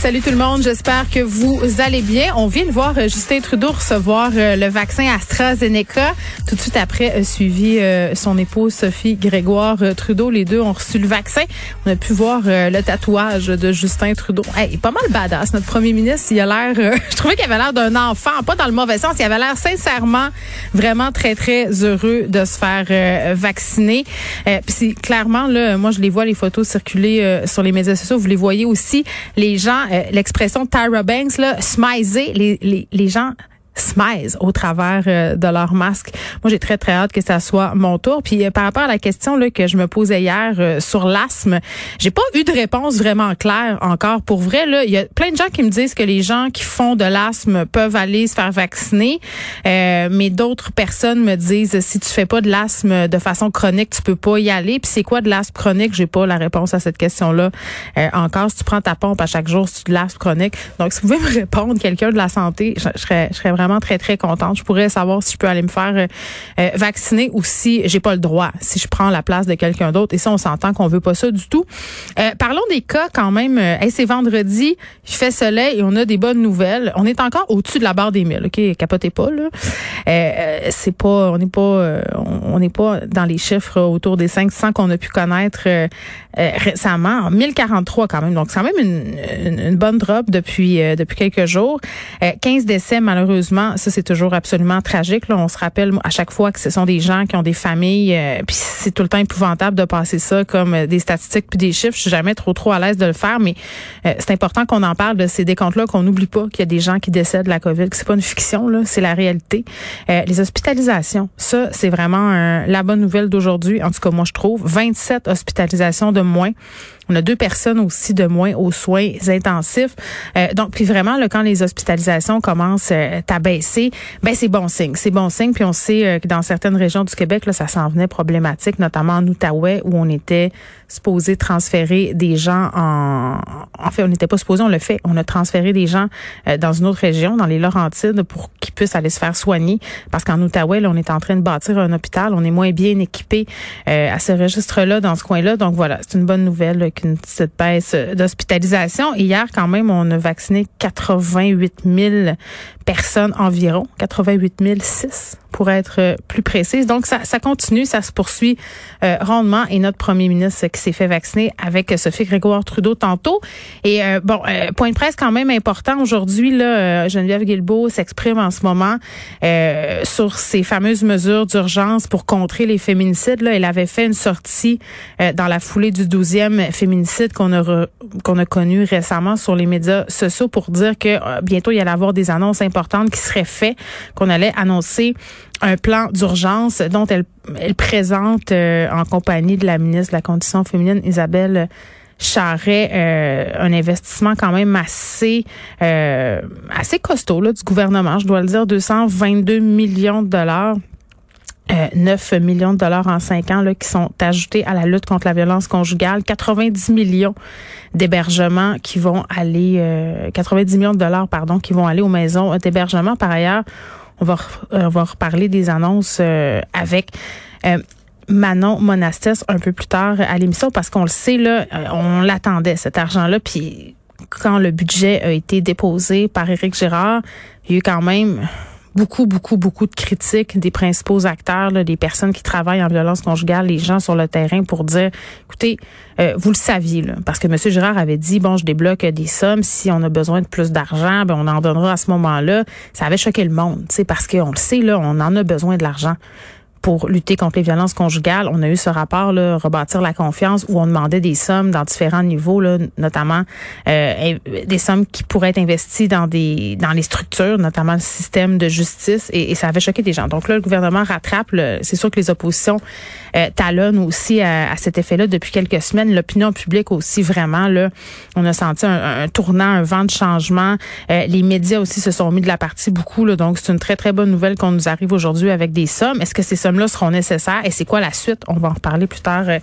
Salut tout le monde, j'espère que vous allez bien. On vient de voir euh, Justin Trudeau recevoir euh, le vaccin AstraZeneca. Tout de suite après, a suivi euh, son épouse Sophie Grégoire Trudeau. Les deux ont reçu le vaccin. On a pu voir le tatouage de Justin Trudeau. Hey, pas mal badass, notre premier ministre. Il a l'air, je trouvais qu'il avait l'air d'un enfant, pas dans le mauvais sens. Il avait l'air sincèrement vraiment très, très heureux de se faire vacciner. Puis clairement, là, moi, je les vois, les photos circuler sur les médias sociaux. Vous les voyez aussi. Les gens euh, l'expression Tyra Banks, là, smiser, les, les, les gens smize au travers euh, de leur masque. Moi, j'ai très, très hâte que ça soit mon tour. Puis euh, par rapport à la question là, que je me posais hier euh, sur l'asthme, j'ai pas eu de réponse vraiment claire encore. Pour vrai, là, il y a plein de gens qui me disent que les gens qui font de l'asthme peuvent aller se faire vacciner, mais d'autres personnes me disent si tu fais pas de l'asthme de façon chronique, tu peux pas y aller. Puis c'est quoi de l'asthme chronique? J'ai pas la réponse à cette question-là encore. Si tu prends ta pompe à chaque jour, c'est de l'asthme chronique. Donc, si vous pouvez me répondre, quelqu'un de la santé, je serais, je serais vraiment très, très contente. Je pourrais savoir si je peux aller me faire euh, euh, vacciner ou si j'ai pas le droit, si je prends la place de quelqu'un d'autre. Et ça, on s'entend qu'on veut pas ça du tout. Euh, parlons des cas quand même. Hey, c'est vendredi, il fait soleil et on a des bonnes nouvelles. On est encore au-dessus de la barre des 1000, OK? Capotez pas, là. c'est pas, on n'est pas, on n'est pas dans les chiffres autour des 500 qu'on a pu connaître récemment. 1043 quand même. Donc, c'est quand même une, une, bonne drop depuis, depuis quelques jours. 15 décès, malheureusement ça c'est toujours absolument tragique. Là. On se rappelle à chaque fois que ce sont des gens qui ont des familles, euh, puis c'est tout le temps épouvantable de passer ça comme euh, des statistiques puis des chiffres. Je suis jamais trop trop à l'aise de le faire, mais euh, c'est important qu'on en parle de ces décomptes-là, qu'on n'oublie pas qu'il y a des gens qui décèdent de la COVID, c'est pas une fiction, là, c'est la réalité. les hospitalisations, ça c'est vraiment la bonne nouvelle d'aujourd'hui. En tout cas, moi je trouve 27 hospitalisations de moins. On a deux personnes aussi de moins aux soins intensifs. Euh, donc, puis vraiment, là, quand les hospitalisations commencent euh, à baisser, ben c'est bon signe. C'est bon signe. Puis on sait euh, que dans certaines régions du Québec, là, ça s'en venait problématique, notamment en Outaouais, où on était supposé transférer des gens en... En fait, on n'était pas supposé, on le fait. On a transféré des gens dans une autre région, dans les Laurentides, pour qu'ils puissent aller se faire soigner. Parce qu'en Outaouais, là, on est en train de bâtir un hôpital. On est moins bien équipé à ce registre-là, dans ce coin-là. Donc voilà, c'est une bonne nouvelle une petite baisse d'hospitalisation. Hier, quand même, on a vacciné 88 000 personnes environ, 88 006 pour être euh, plus précise. Donc, ça, ça continue, ça se poursuit euh, rondement. Et notre premier ministre qui s'est fait vacciner avec Sophie Grégoire Trudeau tantôt. Et euh, bon, euh, point de presse quand même important aujourd'hui. Là, Geneviève Guilbeault s'exprime en ce moment sur ces fameuses mesures d'urgence pour contrer les féminicides. Là, elle avait fait une sortie dans la foulée du 12e féminicide qu'on a qu'on a connu récemment sur les médias sociaux pour dire que bientôt il y allait avoir des annonces importantes qui seraient faites, qu'on allait annoncer un plan d'urgence dont elle, présente euh, en compagnie de la ministre de la Condition féminine, Isabelle Charret, euh, un investissement quand même assez euh, assez costaud là, du gouvernement, je dois le dire, 222 millions de dollars. 9 millions de dollars en 5 ans là, qui sont ajoutés à la lutte contre la violence conjugale, 90 millions d'hébergements qui vont aller 90 millions de dollars pardon qui vont aller aux maisons d'hébergement par ailleurs on va, on va reparler des annonces euh, avec euh, Manon Monastès un peu plus tard à l'émission parce qu'on le sait, là, euh, on l'attendait, cet argent-là. Puis quand le budget a été déposé par Éric Girard, il y a eu quand même beaucoup, beaucoup, beaucoup de critiques des principaux acteurs, là, des personnes qui travaillent en violence conjugale, les gens sur le terrain pour dire, écoutez, euh, vous le saviez, parce que M. Girard avait dit, bon, je débloque des sommes, si on a besoin de plus d'argent, ben on en donnera à ce moment-là. Ça avait choqué le monde, parce qu'on le sait, là, on en a besoin de l'argent pour lutter contre les violences conjugales. On a eu ce rapport là, rebâtir la confiance où on demandait des sommes dans différents niveaux, là, notamment euh, des sommes qui pourraient être investies dans des dans les structures, notamment le système de justice, et, ça avait choqué des gens. Donc là, le gouvernement rattrape. C'est sûr que les oppositions euh, talonnent aussi à, cet effet-là depuis quelques semaines. L'opinion publique aussi vraiment là, on a senti un, tournant, un vent de changement. Euh, les médias aussi se sont mis de la partie beaucoup. Là, donc c'est une très très bonne nouvelle qu'on nous arrive aujourd'hui avec des sommes. Est-ce que c'est ça là seront nécessaires. Et c'est quoi la suite? On va en reparler plus tard euh,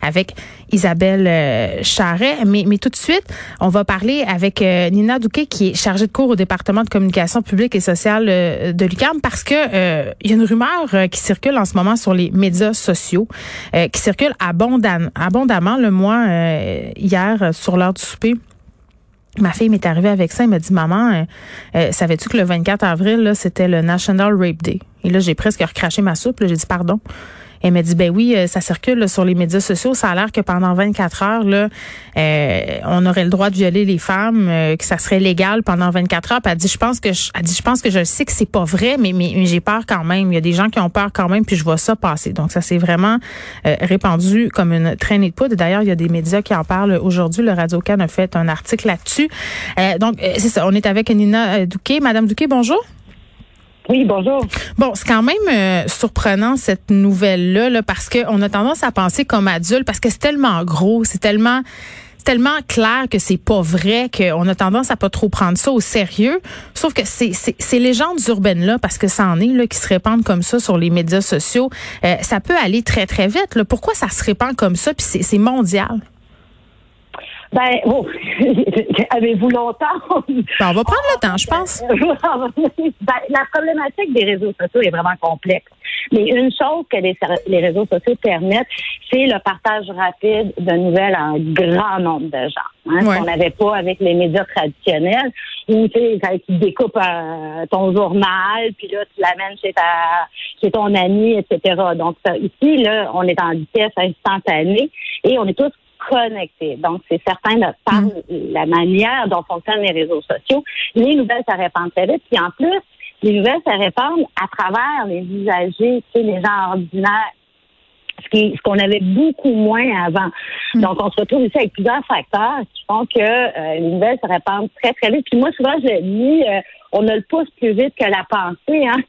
avec Isabelle euh, Charret. Mais, mais tout de suite, on va parler avec euh, Nina Douquet, qui est chargée de cours au département de communication publique et sociale de l'UQAM, parce que il y a une rumeur qui circule en ce moment sur les médias sociaux, qui circule abondamment. le mois hier sur l'heure du souper. Ma fille m'est arrivée avec ça. Elle m'a dit, maman, savais-tu que le 24 avril, c'était le National Rape Day? Et là, j'ai presque recraché ma soupe. J'ai dit, pardon. Elle m'a dit, ben oui, euh, ça circule sur les médias sociaux. Ça a l'air que pendant 24 heures, là, euh, on aurait le droit de violer les femmes, euh, que ça serait légal pendant 24 heures. Puis elle dit, je pense que je, elle dit, je pense que je sais que c'est pas vrai, mais, mais, j'ai peur quand même. Il y a des gens qui ont peur quand même, puis je vois ça passer. Donc ça s'est vraiment répandu comme une traînée de poudre. D'ailleurs, il y a des médias qui en parlent aujourd'hui. Le Radio Can a fait un article là-dessus. donc c'est ça. On est avec Nina Douquet. Madame Douquet, bonjour. Oui, bonjour. Bon, c'est quand même euh, surprenant cette nouvelle-là, là, parce qu'on a tendance à penser comme adulte, parce que c'est tellement gros, c'est tellement tellement clair que c'est pas vrai qu'on a tendance à pas trop prendre ça au sérieux. Sauf que c'est ces légendes urbaines là, parce que ça en est là qui se répandent comme ça sur les médias sociaux, euh, ça peut aller très très vite. Là. Pourquoi ça se répand comme ça Puis c'est mondial? Ben, oh, avez-vous longtemps? Ben, on va prendre le temps, je pense. ben, la problématique des réseaux sociaux est vraiment complexe. Mais une chose que les, les réseaux sociaux permettent, c'est le partage rapide de nouvelles à un grand nombre de gens. Hein, Ce qu'on n'avait pas avec les médias traditionnels, où tu sais, tu découpes euh, ton journal, puis là, tu l'amènes chez ta chez ton ami, etc. Donc, ici, là, on est en vitesse instantanée et on est tous connectés. Donc, c'est certain, de, par mm. la manière dont fonctionnent les réseaux sociaux, les nouvelles se répandent très vite. Puis en plus, les nouvelles se répandent à travers les usagers, tu sais, les gens ordinaires ce qu'on avait beaucoup moins avant. Mm. Donc, on se retrouve ici avec plusieurs facteurs qui font que euh, les nouvelles se répandent très, très vite. Puis moi, souvent, je dis, euh, on ne le pousse plus vite que la pensée. Hein?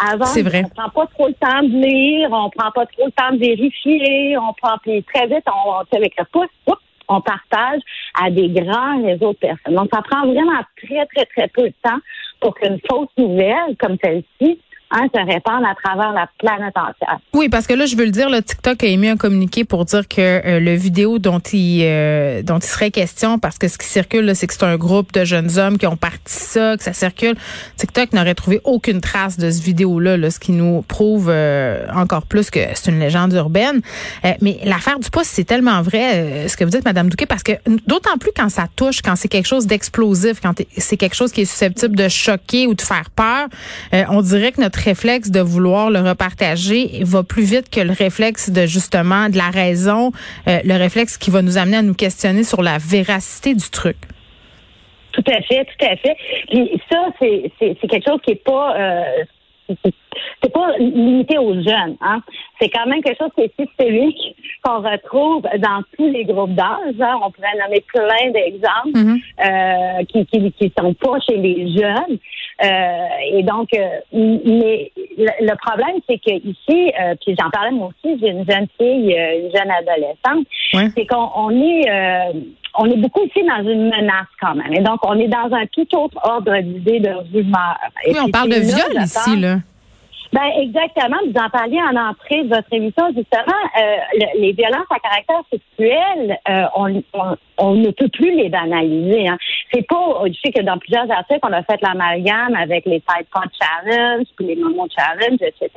Avant, vrai. on prend pas trop le temps de lire, on prend pas trop le temps de vérifier, on prend puis très vite, on, avec le pouce, on partage à des grands réseaux de personnes. Donc, ça prend vraiment très, très, très peu de temps pour qu'une fausse nouvelle comme celle-ci Se à travers la planète entière. Oui, parce que là, je veux le dire, le TikTok a émis un communiqué pour dire que euh, le vidéo dont il euh, dont il serait question, parce que ce qui circule, c'est que c'est un groupe de jeunes hommes qui ont parti ça, que ça circule. TikTok n'aurait trouvé aucune trace de ce vidéo-là, là, ce qui nous prouve euh, encore plus que c'est une légende urbaine. mais l'affaire du poste, c'est tellement vrai, ce que vous dites, Madame Douquet, parce que d'autant plus quand ça touche, quand c'est quelque chose d'explosif, quand c'est quelque chose qui est susceptible de choquer ou de faire peur, on dirait que notre réflexe de vouloir le repartager va plus vite que le réflexe de justement de la raison, euh, le réflexe qui va nous amener à nous questionner sur la véracité du truc. Tout à fait, tout à fait. Puis ça, c'est quelque chose qui est pas euh, c'est pas limité aux jeunes. Hein? C'est quand même quelque chose qui est systémique qu'on retrouve dans tous les groupes d'âge. Hein? On pourrait nommer plein d'exemples mm-hmm. euh, qui, qui, qui sont pas chez les jeunes. Euh, et donc, euh, mais le, problème, c'est que ici, euh, puis j'en parlais moi aussi, j'ai une jeune fille, une jeune adolescente, c'est qu'on on est on est beaucoup ici dans une menace quand même. Et donc, on est dans un tout autre ordre d'idée de rumeur. oui, on parle de viol ici, là. Ben exactement. Vous en parliez en entrée de votre émission justement. Euh, les violences à caractère sexuel, euh, on, on, ne peut plus les banaliser. Hein. C'est pas. Je sais que dans plusieurs articles, on a fait l'amalgame avec les Tide Pod Challenge, puis les Moments Challenge, etc.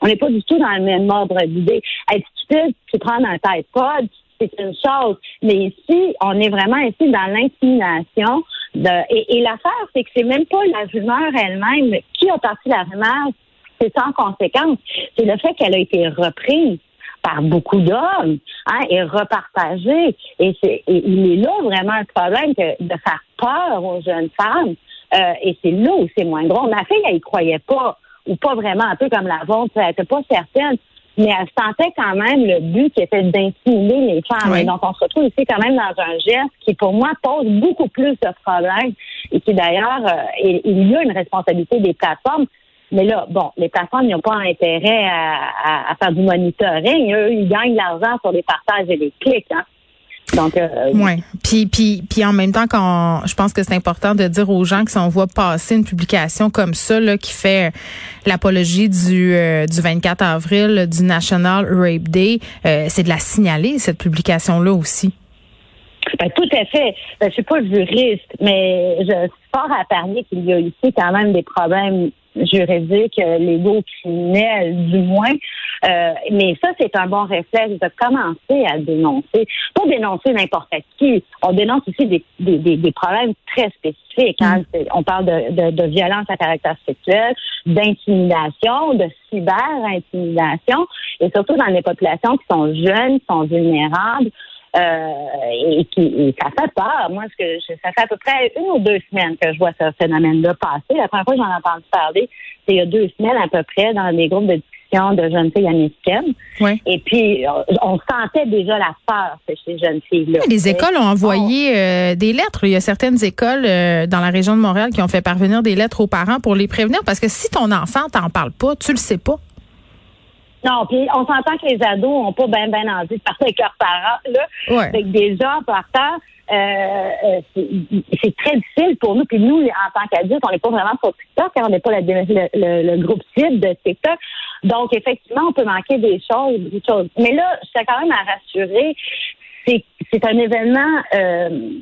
On n'est pas du tout dans le même ordre d'idée. Être stupide, puis prendre un Tide Pod, c'est une chose. Mais ici, on est vraiment ici dans l'intimidation. De, et, et l'affaire, c'est que c'est même pas la rumeur elle-même qui a parti la rumeur? C'est sans conséquence. C'est le fait qu'elle a été reprise par beaucoup d'hommes hein, et repartagée. Et, c'est, il est là vraiment un problème que de faire peur aux jeunes femmes. Euh, et c'est là où c'est moins gros. Ma fille, elle y croyait pas, ou pas vraiment, un peu comme la vôtre. Elle était pas certaine mais elle sentait quand même le but qui était d'intimider les femmes. Et donc, on se retrouve ici quand même dans un geste qui, pour moi, pose beaucoup plus de problèmes et qui, d'ailleurs, euh, il y a une responsabilité des plateformes. Mais là, bon, les plateformes n'ont pas intérêt à, faire du monitoring. Eux, ils gagnent de l'argent sur les partages et les clics. Hein. Donc, euh, ouais. Puis, puis, puis en même temps, quand je pense que c'est important de dire aux gens que si on voit passer une publication comme ça, là, qui fait l'apologie du euh, du 24 avril du National Rape Day, euh, c'est de la signaler cette publication là aussi. Ben, tout à fait. Ben, je suis pas juriste, mais je suis fort à parier qu'il y a ici quand même des problèmes juridiques, euh, légaux, criminels, du moins. Euh, mais ça, c'est un bon réflexe de commencer à dénoncer. Pas dénoncer n'importe qui. On dénonce aussi des, des, des, problèmes très spécifiques. Hein. Mm. On parle de, de, de, violence à caractère sexuel, d'intimidation, de cyber-intimidation, et surtout dans les populations qui sont jeunes, qui sont vulnérables. Euh, et qui ça fait peur. Moi, ce que ça fait à peu près une ou deux semaines que je vois ce phénomène-là passer. La première fois que j'en ai entendu parler, c'est il y a deux semaines à peu près dans des groupes de discussion de jeunes filles américaines. Oui. Et puis, on sentait déjà la peur chez ces jeunes filles-là. Les écoles ont envoyé euh, des lettres. Il y a certaines écoles euh, dans la région de Montréal qui ont fait parvenir des lettres aux parents pour les prévenir parce que si ton enfant t'en parle pas, tu le sais pas. Non, puis on s'entend que les ados ont pas bien ben envie de parler avec leurs parents. Là. Ouais. Fait que déjà, partant, euh, euh c'est très difficile pour nous. Puis nous, en tant qu'adultes, on n'est pas vraiment sur TikTok, car on n'est pas le, le, groupe cible de TikTok. Donc, effectivement, on peut manquer des choses, des choses. Mais là, je tiens quand même à rassurer, c'est un événement euh,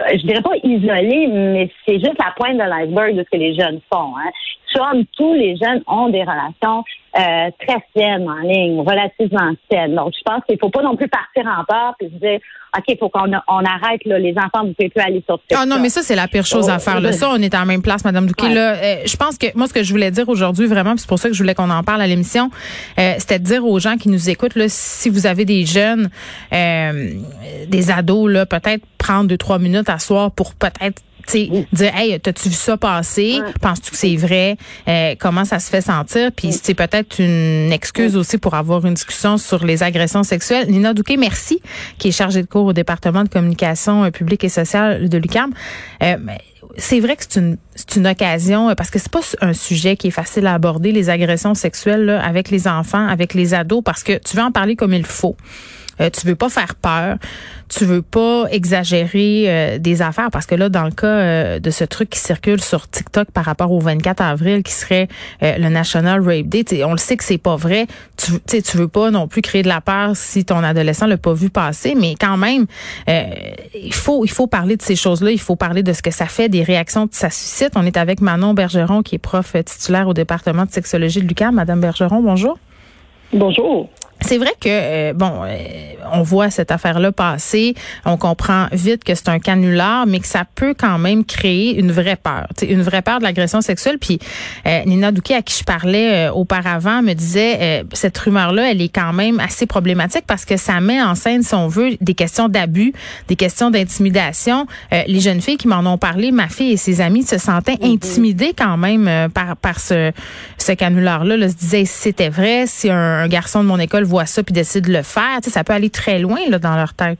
je dirais pas isolé, mais c'est juste la pointe de l'iceberg de ce que les jeunes font. Hein. Somme, tous les jeunes ont des relations euh, très saines en ligne, relativement saines. Donc, je pense qu'il faut pas non plus partir en peur et se dire, OK, il faut qu'on on arrête, là, les enfants, vous pouvez plus aller sur TikTok. Ah non, mais ça, c'est la pire chose à faire. Là. Ça, on est en même place, Madame Douquet. Là, euh, je pense que moi, ce que je voulais dire aujourd'hui, vraiment, c'est pour ça que je voulais qu'on en parle à l'émission, euh, c'était de dire aux gens qui nous écoutent, là, si vous avez des jeunes, euh, des ados, là, peut-être prendre deux, trois minutes à soir pour peut-être sais, dire hey t'as-tu vu ça passer? Penses-tu que c'est vrai? Euh, comment ça se fait sentir? Puis c'est peut-être une excuse aussi pour avoir une discussion sur les agressions sexuelles. Nina Douquet merci qui est chargée de cours au département de communication euh, publique et sociale de l'UQAM. Euh, c'est vrai que c'est une c'est une occasion parce que c'est pas un sujet qui est facile à aborder les agressions sexuelles là, avec les enfants avec les ados parce que tu veux en parler comme il faut euh, tu veux pas faire peur, tu veux pas exagérer euh, des affaires parce que là dans le cas euh, de ce truc qui circule sur TikTok par rapport au 24 avril qui serait le National Rape Day, on le sait que c'est pas vrai. Tu tu veux pas non plus créer de la peur si ton adolescent l'a pas vu passer, mais quand même il faut il faut parler de ces choses-là, il faut parler de ce que ça fait, des réactions que ça suscite. On est avec Manon Bergeron qui est prof titulaire au département de sexologie de l'UQAM. Madame Bergeron, bonjour. Bonjour. C'est vrai que euh, bon, euh, on voit cette affaire-là passer, on comprend vite que c'est un canular, mais que ça peut quand même créer une vraie peur, une vraie peur de l'agression sexuelle. Puis euh, Nina Douquet, à qui je parlais auparavant, me disait cette rumeur-là, elle est quand même assez problématique parce que ça met en scène, si on veut, des questions d'abus, des questions d'intimidation. les jeunes filles qui m'en ont parlé, ma fille et ses amis se sentaient mm-hmm. intimidées quand même par par ce ce canular-là. Là, se disaient si c'était vrai, si un, un garçon de mon école voit ça puis décide de le faire. Ça peut aller très loin dans leur tête.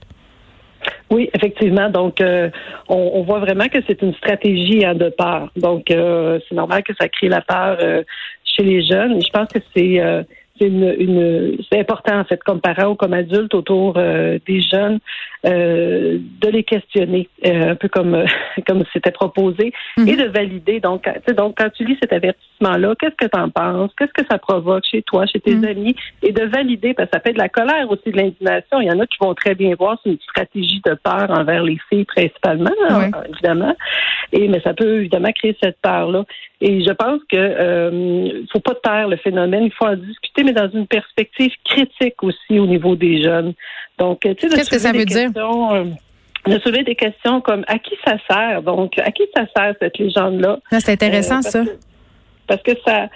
Oui, effectivement. Donc, euh, on, voit vraiment que c'est une stratégie deux peur. Donc, euh, c'est normal que ça crée la peur euh, chez les jeunes. Je pense que c'est une, une c'est important en fait comme parent ou comme adulte autour euh, des jeunes euh, de les questionner euh, un peu comme comme c'était proposé mhm. et de valider. Donc donc quand tu lis cet avertissement là qu'est-ce que tu en penses? Qu'est-ce que ça provoque chez toi chez tes mhm. amis? Et de valider parce que ça fait de la colère aussi de l'indignation. Il y en a qui vont très bien voir c'est une stratégie de peur envers les filles principalement hein, évidemment. Et mais ça peut évidemment créer cette peur là et je pense que euh, faut pas taire le phénomène, il faut en discuter, mais dans une perspective critique aussi au niveau des jeunes. Donc, tu sais, qu'est-ce que ça veut dire? Euh, de soulever des questions comme à qui ça sert? Donc à qui ça sert cette légende là ah, c'est intéressant euh, ça. parce que ça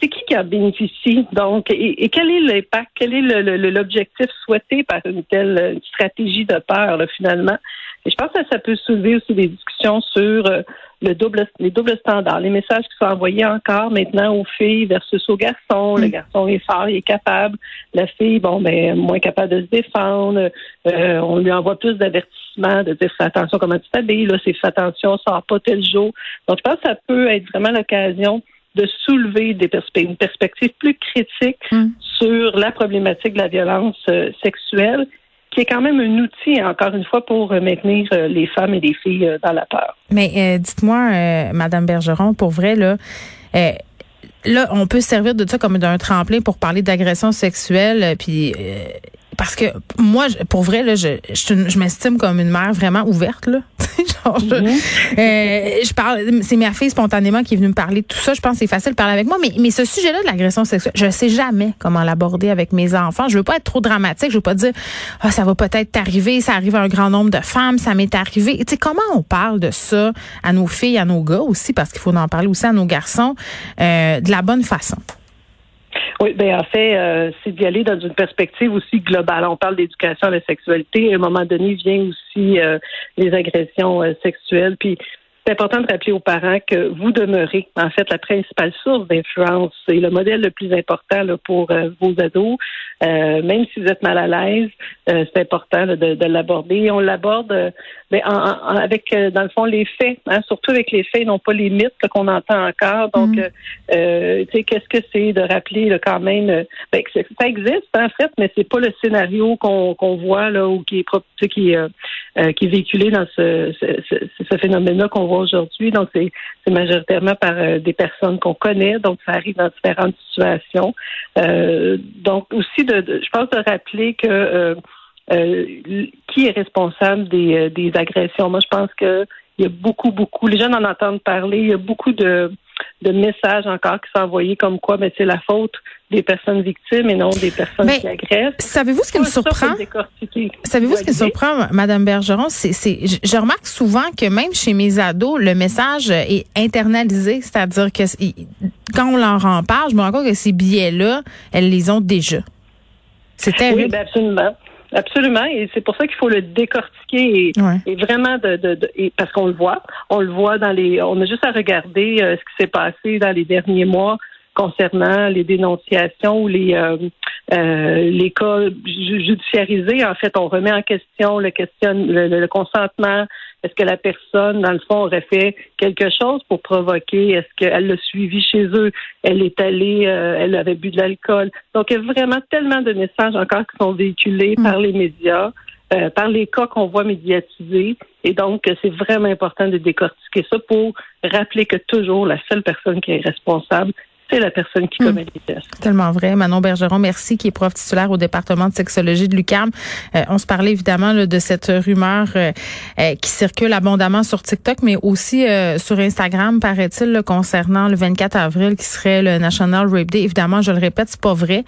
c'est qui qui en bénéficie? Donc et, quel est l'impact? Quel est l'objectif souhaité par une telle stratégie de peur là, finalement? Et je pense que ça peut soulever aussi des discussions sur euh, le double, les doubles standards, les messages qui sont envoyés encore maintenant aux filles versus aux garçons. Le mm. garçon est fort, il est capable. La fille, bon, ben, moins capable de se défendre. Euh, on lui envoie plus d'avertissements, de dire fais attention comment tu t'habilles, là, c'est fais attention, sors pas tel jour. Donc, je pense que ça peut être vraiment l'occasion de soulever des une perspective plus critique mm. sur la problématique de la violence euh, sexuelle qui est quand même un outil, encore une fois, pour maintenir les femmes et les filles dans la peur. Mais dites-moi, Madame Bergeron, pour vrai, là, là, on peut servir de ça comme d'un tremplin pour parler d'agression sexuelle, puis parce que moi, pour vrai, là, je, je, m'estime comme une mère vraiment ouverte. Là. Genre, je, mhm. euh, je, parle, c'est ma fille spontanément qui est venue me parler de tout ça. Je pense que c'est facile de parler avec moi. Mais, mais ce sujet-là de l'agression sexuelle, je sais jamais comment l'aborder avec mes enfants. Je veux pas être trop dramatique. Je veux pas dire, ah, ça va peut-être t'arriver. Ça arrive à un grand nombre de femmes. Ça m'est arrivé. Tu sais, comment on parle de ça à nos filles, à nos gars aussi, parce qu'il faut en parler aussi à nos garçons, euh, de la bonne façon? Oui, ben en fait, euh, c'est d'y aller dans une perspective aussi globale. On parle d'éducation à la sexualité. À un moment donné, vient aussi euh, les agressions euh, sexuelles. Puis c'est important de rappeler aux parents que vous demeurez, en fait, la principale source d'influence et le modèle le plus important là, pour vos ados. même si vous êtes mal à l'aise, c'est important de, de l'aborder. On l'aborde mais en, avec, euh, dans le fond, les faits, hein, surtout avec les faits, non pas les mythes qu'on entend encore. Donc, mm. euh, euh, tu sais, qu'est-ce que c'est de rappeler là, quand même ben, que ça existe, en fait, mais c'est pas le scénario qu'on qu'on voit là ou qui est qui, euh, qui est véhiculé dans ce, ce, ce phénomène-là qu'on voit aujourd'hui. Donc, c'est majoritairement par des personnes qu'on connaît, donc ça arrive dans différentes situations. donc, aussi, de, de, je pense de rappeler que euh, qui est responsable des, euh, des agressions? Moi, je pense que il y a beaucoup, beaucoup, les jeunes en entendent parler, il y a beaucoup de, de messages encore qui sont envoyés comme quoi mais ben, c'est la faute des personnes victimes et non des personnes qui agressent. Savez-vous ce qui me surprend? Savez-vous ce qui me surprend, Madame Bergeron? C'est, c'est, je remarque souvent que même chez mes ados, le message est internalisé, c'est-à-dire que quand on leur en parle, je me rends compte que ces billets-là, elles les ont déjà. C'est terrible. Oui, ben absolument. Absolument, et c'est pour ça qu'il faut le décortiquer et, vraiment de, de, parce qu'on le voit, on le voit dans les, on a juste à regarder euh, ce qui s'est passé dans les derniers mois concernant les dénonciations ou les euh, euh, les cas judiciarisés. En fait, on remet en question le question le consentement, est-ce que la personne, dans le fond, aurait fait quelque chose pour provoquer? Est-ce qu'elle l'a suivi chez eux? Elle est allée, euh, elle avait bu de l'alcool. Donc, il y a vraiment tellement de messages encore qui sont véhiculés mm. par les médias. Euh, par les cas qu'on voit médiatisés. Et donc, c'est vraiment important de décortiquer ça pour rappeler que toujours la seule personne qui est responsable, c'est la personne qui commet les tests. Tellement vrai. Manon Bergeron, merci, qui est prof titulaire au département de sexologie de l'UCAM. Euh, on se parlait évidemment de cette rumeur euh, euh, qui circule abondamment sur TikTok, mais aussi sur Instagram, paraît-il, concernant le 24 avril, qui serait le National Rape Day. Évidemment, je le répète, c'est pas vrai.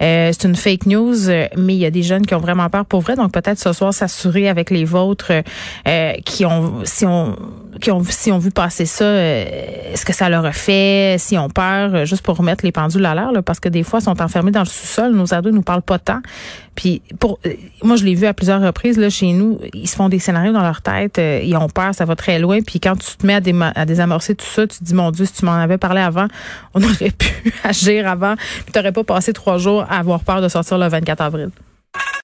c'est une fake news, mais il y a des jeunes qui ont vraiment peur pour vrai. Donc peut-être ce soir s'assurer avec les vôtres qui ont, si on, si on vu passer ça, est-ce que ça leur a fait, si on peur euh, juste pour remettre les pendules à l'air, parce que des fois, ils sont enfermés dans le sous-sol. Nos ados nous parlent pas tant. Puis, pour, euh, moi, je l'ai vu à plusieurs reprises là chez nous. Ils se font des scénarios dans leur tête. Euh, ils ont peur, ça va très loin. Puis, quand tu te mets à, à désamorcer tout ça, tu te dis, mon Dieu, si tu m'en avais parlé avant, on aurait pu agir avant. Puis, t'aurais pas passé trois jours à avoir peur de sortir le 24 avril.